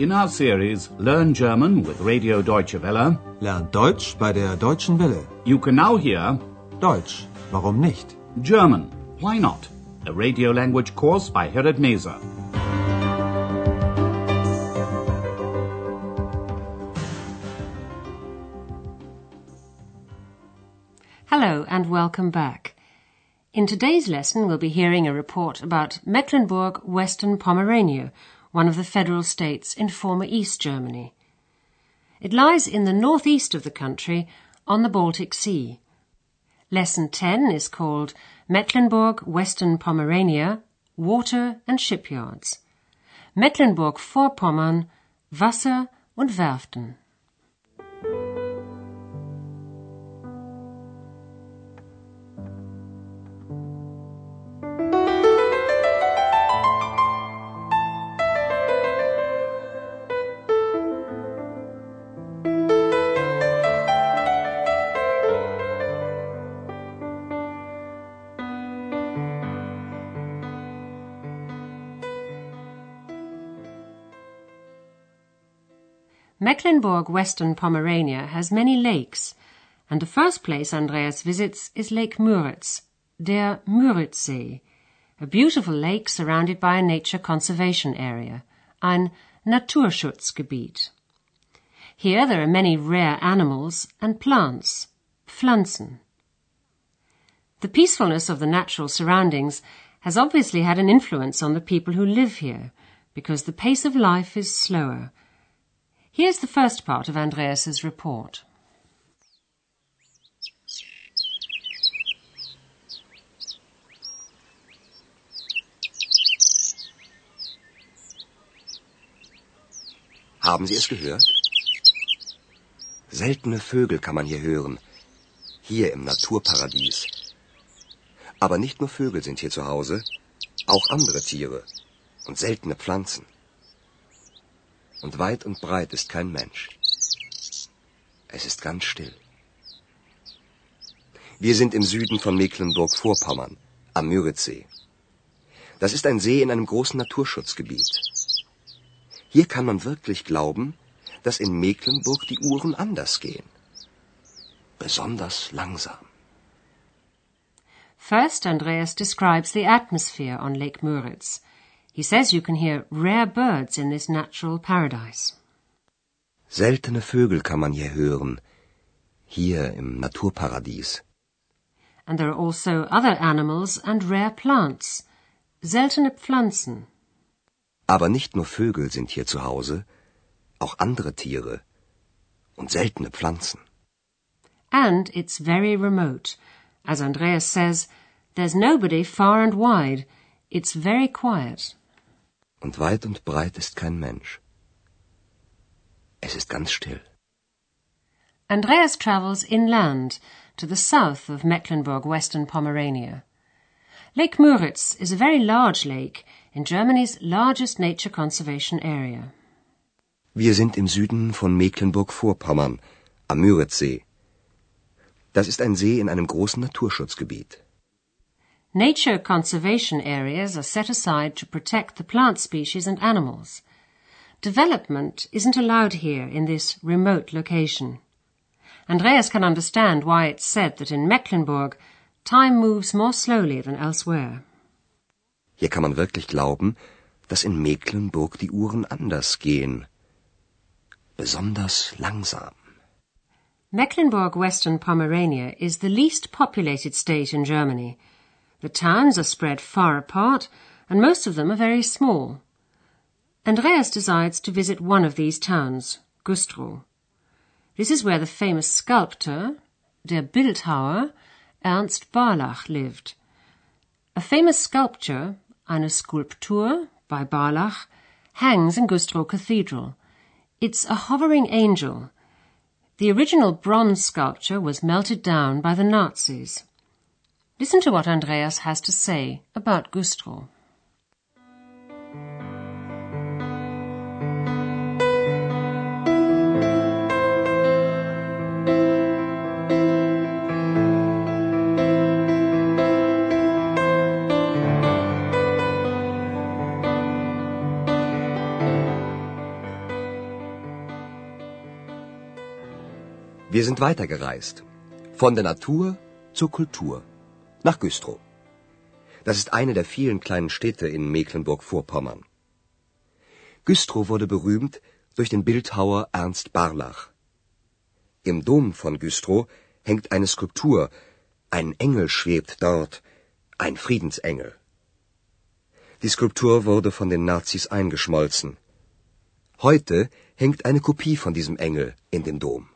In our series Learn German with Radio Deutsche Welle, Lernt Deutsch bei der Deutschen Welle. you can now hear Deutsch, warum nicht? German, Why Not? A radio language course by Herrad Meese. Hello and welcome back. In today's lesson, we'll be hearing a report about Mecklenburg Western Pomerania, one of the federal states in former East Germany. It lies in the northeast of the country on the Baltic Sea. Lesson 10 is called Mecklenburg Western Pomerania Water and Shipyards. Mecklenburg-Vorpommern Wasser und Werften. Mecklenburg Western Pomerania has many lakes, and the first place Andreas visits is Lake Müritz, der Müritzsee, a beautiful lake surrounded by a nature conservation area, ein Naturschutzgebiet. Here there are many rare animals and plants, Pflanzen. The peacefulness of the natural surroundings has obviously had an influence on the people who live here, because the pace of life is slower. Here's the first part of Andreas's report. Haben Sie es gehört? Seltene Vögel kann man hier hören. Hier im Naturparadies. Aber nicht nur Vögel sind hier zu Hause, auch andere Tiere und seltene Pflanzen. Und weit und breit ist kein Mensch. Es ist ganz still. Wir sind im Süden von Mecklenburg-Vorpommern, am Müritzsee. Das ist ein See in einem großen Naturschutzgebiet. Hier kann man wirklich glauben, dass in Mecklenburg die Uhren anders gehen. Besonders langsam. First, Andreas describes the atmosphere on Lake Müritz. He says you can hear rare birds in this natural paradise. Seltene Vögel kann man hier hören. Hier im Naturparadies. And there are also other animals and rare plants, seltene Pflanzen. Aber nicht nur Vögel sind hier zu Hause, auch andere Tiere und seltene Pflanzen. And it's very remote. As Andreas says, there's nobody far and wide. It's very quiet. Und weit und breit ist kein Mensch. Es ist ganz still. Andreas travels inland to the south of Mecklenburg Western Pomerania. Lake Müritz is a very large lake in Germany's largest nature conservation area. Wir sind im Süden von Mecklenburg-Vorpommern, am Müritzsee. Das ist ein See in einem großen Naturschutzgebiet. Nature conservation areas are set aside to protect the plant species and animals. Development isn't allowed here in this remote location. Andreas can understand why it's said that in Mecklenburg time moves more slowly than elsewhere. Hier kann man wirklich glauben, dass in Mecklenburg die Uhren anders gehen. Besonders langsam. Mecklenburg Western Pomerania is the least populated state in Germany. The towns are spread far apart, and most of them are very small. Andreas decides to visit one of these towns, Güstrow. This is where the famous sculptor, der Bildhauer, Ernst Barlach lived. A famous sculpture, eine Skulptur by Barlach, hangs in Güstrow Cathedral. It's a hovering angel. The original bronze sculpture was melted down by the Nazis. Listen to what Andreas has to say about Güstrow. Wir sind weitergereist. Von der Natur zur Kultur. Nach Güstrow. Das ist eine der vielen kleinen Städte in Mecklenburg-Vorpommern. Güstrow wurde berühmt durch den Bildhauer Ernst Barlach. Im Dom von Güstrow hängt eine Skulptur. Ein Engel schwebt dort, ein Friedensengel. Die Skulptur wurde von den Nazis eingeschmolzen. Heute hängt eine Kopie von diesem Engel in dem Dom.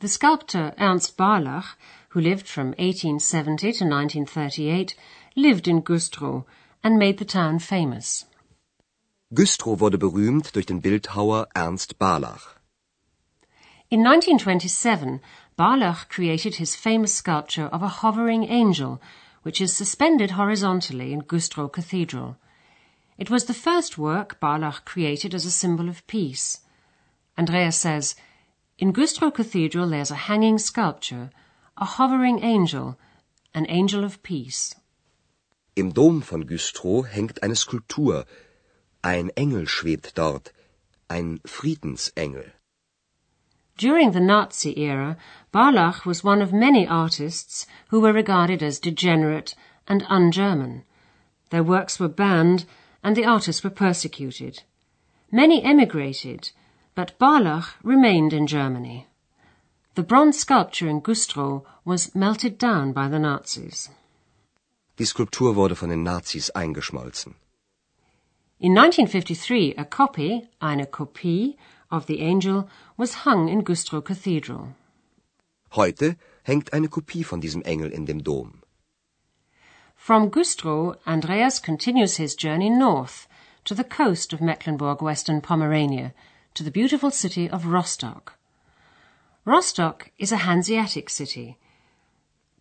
The sculptor Ernst Barlach, who lived from 1870 to 1938, lived in Güstrow and made the town famous. Güstrow wurde berühmt durch den Bildhauer Ernst Barlach. In 1927, Barlach created his famous sculpture of a hovering angel, which is suspended horizontally in Güstrow Cathedral. It was the first work Barlach created as a symbol of peace. Andreas says, In Güstrow Cathedral there's a hanging sculpture, a hovering angel, an angel of peace. Im Dom von Güstrow hängt eine Skulptur, Ein Engel schwebt dort, ein Friedensengel. During the Nazi era, Barlach was one of many artists who were regarded as degenerate and un-German. Their works were banned and the artists were persecuted. Many emigrated, but Barlach remained in Germany. The bronze sculpture in Güstrow was melted down by the Nazis. Die Skulptur wurde von den Nazis eingeschmolzen. In 1953, a copy, eine Kopie, of the angel was hung in Güstrow Cathedral. Heute hängt eine Kopie von diesem Engel in dem Dom. From Güstrow, Andreas continues his journey north to the coast of Mecklenburg-Western Pomerania, to the beautiful city of Rostock. Rostock is a Hanseatic city.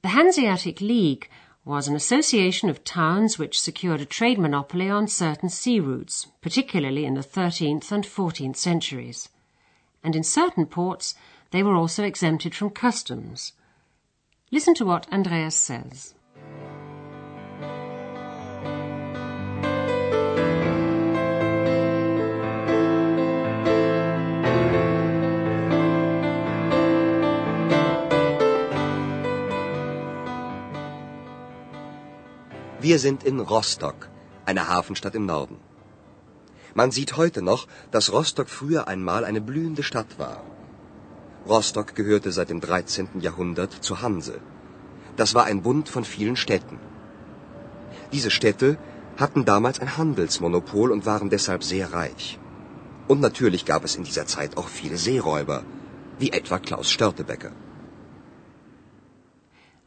The Hanseatic League was an association of towns which secured a trade monopoly on certain sea routes, particularly in the 13th and 14th centuries. And in certain ports, they were also exempted from customs. Listen to what Andreas says. Wir sind in Rostock, einer Hafenstadt im Norden. Man sieht heute noch, dass Rostock früher einmal eine blühende Stadt war. Rostock gehörte seit dem 13. Jahrhundert zur Hanse. Das war ein Bund von vielen Städten. Diese Städte hatten damals ein Handelsmonopol und waren deshalb sehr reich. Und natürlich gab es in dieser Zeit auch viele Seeräuber, wie etwa Klaus Störtebecker.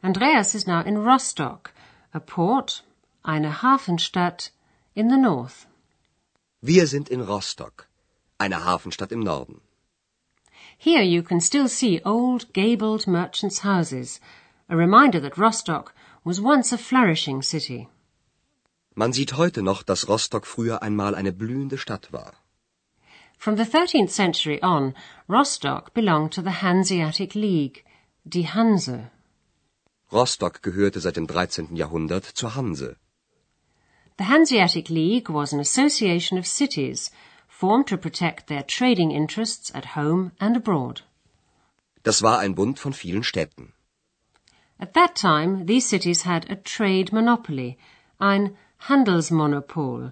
Andreas is now in Rostock, a port eine Hafenstadt in the north. Wir sind in Rostock, eine Hafenstadt im Norden. Here you can still see old gabled merchants' houses, a reminder that Rostock was once a flourishing city. Man sieht heute noch, dass Rostock früher einmal eine blühende Stadt war. From the 13th century on, Rostock belonged to the Hanseatic League, die Hanse. Rostock gehörte seit dem 13. Jahrhundert zur Hanse. The Hanseatic League was an association of cities formed to protect their trading interests at home and abroad. Das war ein Bund von vielen Städten. At that time, these cities had a trade monopoly, ein Handelsmonopol,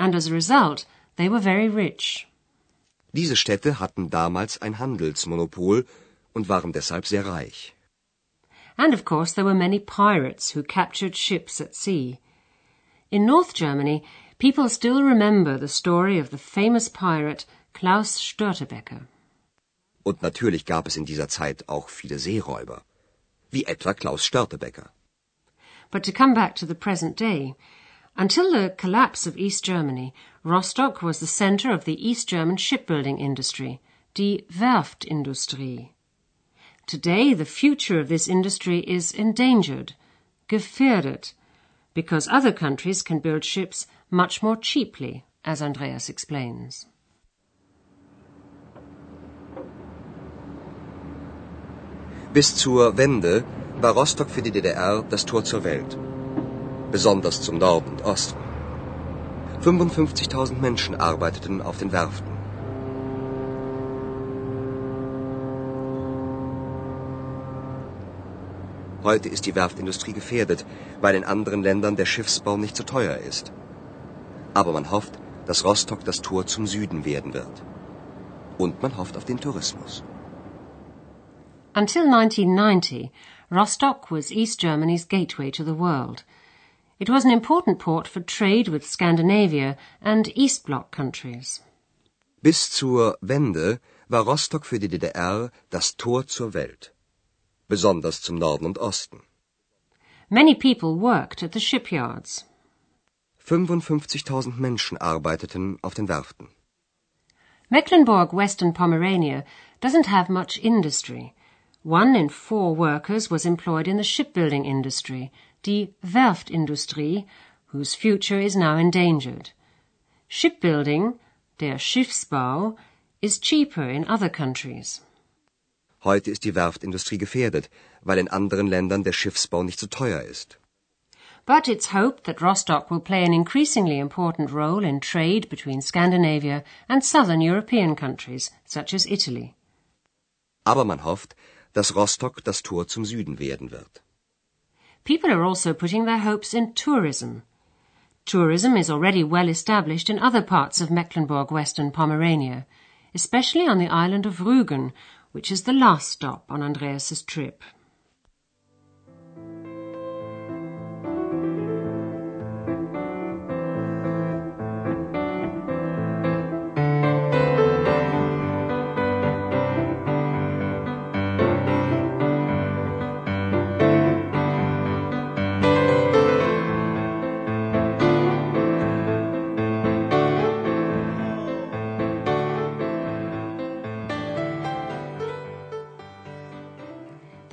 and as a result, they were very rich. Diese Städte hatten damals ein Handelsmonopol und waren deshalb sehr reich. And of course, there were many pirates who captured ships at sea. In North Germany, people still remember the story of the famous pirate Klaus Störtebeker. Und natürlich gab es in dieser Zeit auch viele Seeräuber, wie etwa Klaus Störtebeker. But to come back to the present day, until the collapse of East Germany, Rostock was the center of the East German shipbuilding industry, die Werftindustrie. Today, the future of this industry is endangered, gefährdet, because other countries can build ships much more cheaply, as Andreas explains. Bis zur Wende war Rostock für die DDR das Tor zur Welt. Besonders zum Norden und Osten. 55.000 Menschen arbeiteten auf den Werften. Heute ist die Werftindustrie gefährdet, weil in anderen Ländern der Schiffsbau nicht so teuer ist. Aber man hofft, dass Rostock das Tor zum Süden werden wird. Und man hofft auf den Tourismus. Until 1990, Rostock was East Germany's gateway to the world. It was an important port for trade with Scandinavia and East Bloc countries. Bis zur Wende war Rostock für die DDR das Tor zur Welt. Besonders zum Norden und Osten. Many people worked at the shipyards. 55.000 Menschen arbeiteten auf den Werften. Mecklenburg-Western Pomerania doesn't have much industry. One in four workers was employed in the shipbuilding industry, die Werftindustrie, whose future is now endangered. Shipbuilding, der Schiffsbau, is cheaper in other countries. Heute ist die Werftindustrie gefährdet, weil in anderen Ländern der Schiffsbau nicht so teuer ist. But it's hoped that Rostock will play an increasingly important role in trade between Scandinavia and southern European countries, such as Italy. Aber man hofft, dass Rostock das Tor zum Süden werden wird. People are also putting their hopes in tourism. Tourism is already well established in other parts of Mecklenburg-Western Pomerania, especially on the island of Rügen, which is the last stop on Andreas's trip.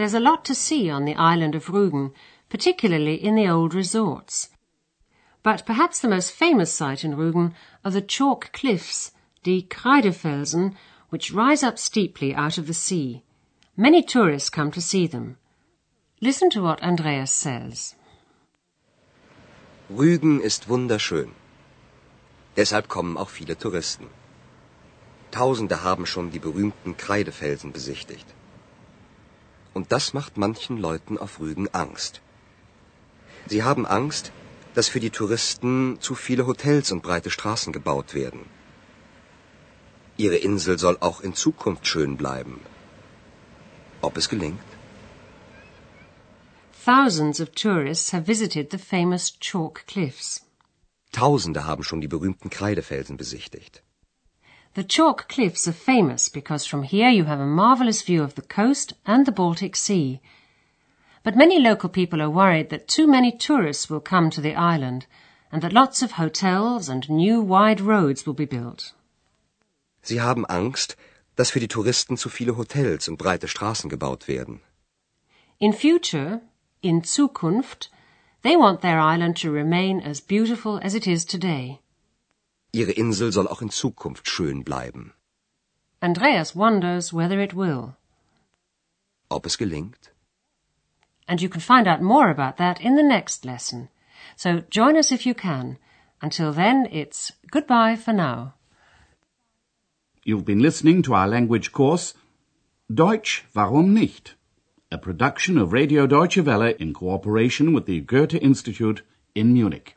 There's a lot to see on the island of Rügen, particularly in the old resorts. But perhaps the most famous sight in Rügen are the chalk cliffs, die Kreidefelsen, which rise up steeply out of the sea. Many tourists come to see them. Listen to what Andreas says. Rügen ist wunderschön. Deshalb kommen auch viele Touristen. Tausende haben schon die berühmten Kreidefelsen besichtigt. Und das macht manchen Leuten auf Rügen Angst. Sie haben Angst, dass für die Touristen zu viele Hotels und breite Straßen gebaut werden. Ihre Insel soll auch in Zukunft schön bleiben. Ob es gelingt? Thousands of tourists have visited the famous chalk cliffs. Tausende haben schon die berühmten Kreidefelsen besichtigt. The chalk cliffs are famous because from here you have a marvelous view of the coast and the Baltic Sea. But many local people are worried that too many tourists will come to the island and that lots of hotels and new wide roads will be built. Sie haben Angst, dass für die Touristen zu viele Hotels und breite Straßen gebaut werden. In future, in Zukunft, they want their island to remain as beautiful as it is today. Ihre Insel soll auch in Zukunft schön bleiben. Andreas wonders whether it will. Ob es gelingt? And you can find out more about that in the next lesson. So join us if you can. Until then, it's goodbye for now. You've been listening to our language course Deutsch, warum nicht? A production of Radio Deutsche Welle in cooperation with the Goethe Institute in Munich.